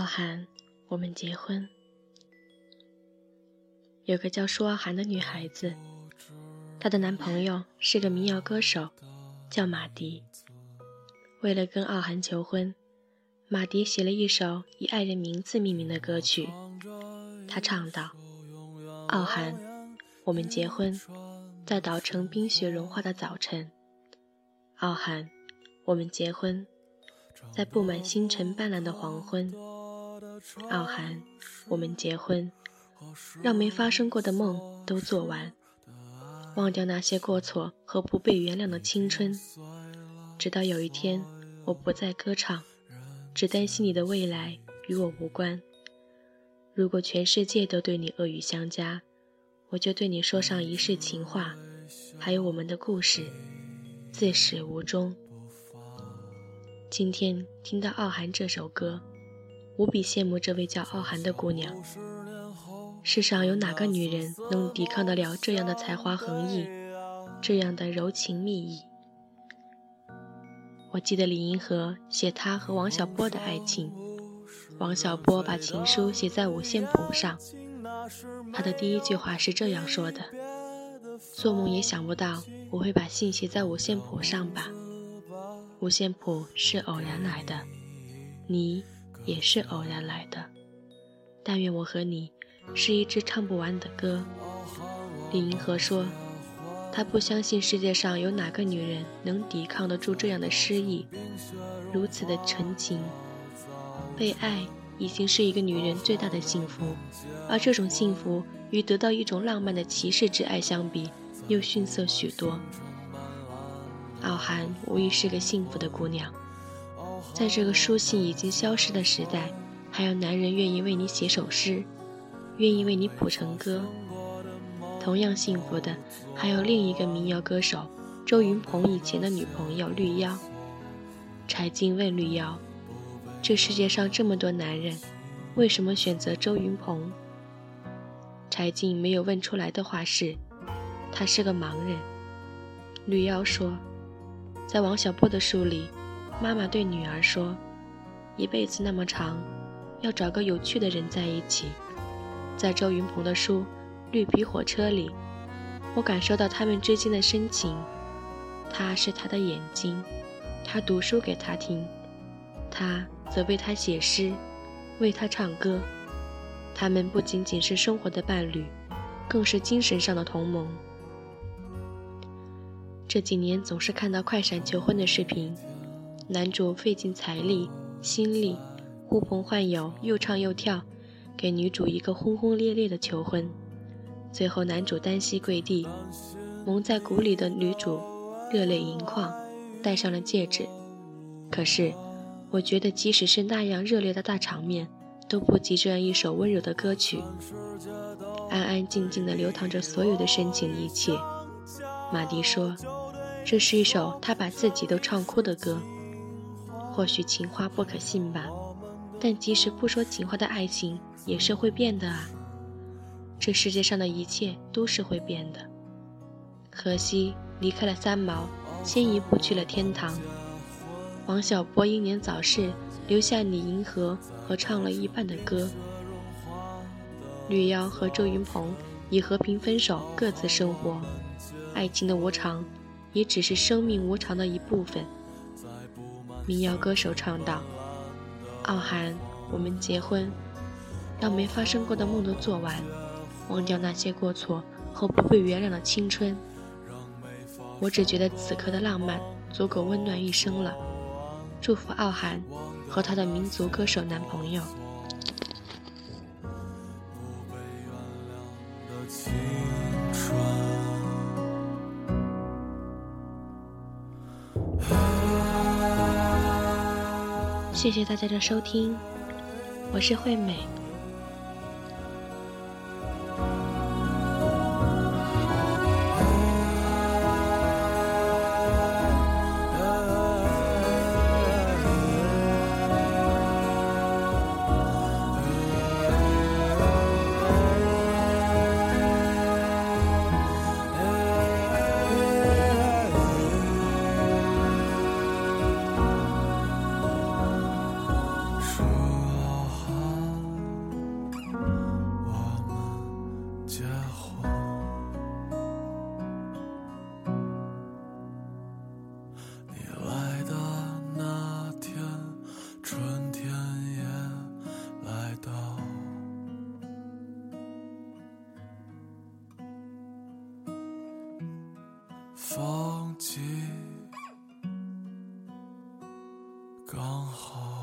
傲寒，我们结婚。有个叫舒傲寒的女孩子，她的男朋友是个民谣歌手，叫马迪。为了跟傲寒求婚，马迪写了一首以爱人名字命名的歌曲。他唱道：“傲寒，我们结婚，在岛城冰雪融化的早晨。傲寒，我们结婚，在布满星辰斑斓的黄昏。”傲寒，我们结婚，让没发生过的梦都做完，忘掉那些过错和不被原谅的青春，直到有一天我不再歌唱，只担心你的未来与我无关。如果全世界都对你恶语相加，我就对你说上一世情话，还有我们的故事，自始无终。今天听到傲寒这首歌。无比羡慕这位叫傲寒的姑娘。世上有哪个女人能抵抗得了这样的才华横溢，这样的柔情蜜意？我记得李银河写他和王小波的爱情，王小波把情书写在五线谱上，他的第一句话是这样说的：“做梦也想不到我会把信写在五线谱上吧？五线谱是偶然来的，你。”也是偶然来的。但愿我和你是一支唱不完的歌。李银河说，他不相信世界上有哪个女人能抵抗得住这样的诗意，如此的纯情。被爱已经是一个女人最大的幸福，而这种幸福与得到一种浪漫的骑士之爱相比，又逊色许多。傲寒无疑是个幸福的姑娘。在这个书信已经消失的时代，还有男人愿意为你写首诗，愿意为你谱成歌。同样幸福的，还有另一个民谣歌手周云鹏以前的女朋友绿妖。柴静问绿妖：“这世界上这么多男人，为什么选择周云鹏？”柴静没有问出来的话是：“他是个盲人。”绿妖说：“在王小波的书里。”妈妈对女儿说：“一辈子那么长，要找个有趣的人在一起。”在周云鹏的书《绿皮火车》里，我感受到他们之间的深情。他是他的眼睛，他读书给他听，他则为他写诗，为他唱歌。他们不仅仅是生活的伴侣，更是精神上的同盟。这几年总是看到快闪求婚的视频。男主费尽财力、心力，呼朋唤友，又唱又跳，给女主一个轰轰烈烈的求婚。最后，男主单膝跪地，蒙在鼓里的女主热泪盈眶，戴上了戒指。可是，我觉得即使是那样热烈的大场面，都不及这样一首温柔的歌曲，安安静静的流淌着所有的深情一切。马迪说：“这是一首他把自己都唱哭的歌。”或许情话不可信吧，但即使不说情话的爱情也是会变的啊。这世界上的一切都是会变的。荷西离开了三毛，先一步去了天堂。王小波英年早逝，留下李银河合唱了一半的歌。绿妖和周云鹏以和平分手，各自生活。爱情的无常，也只是生命无常的一部分。民谣歌手唱道：“傲寒，我们结婚，让没发生过的梦都做完，忘掉那些过错和不被原谅的青春。我只觉得此刻的浪漫足够温暖一生了。祝福傲寒和他的民族歌手男朋友。”谢谢大家的收听，我是惠美。忘记刚好。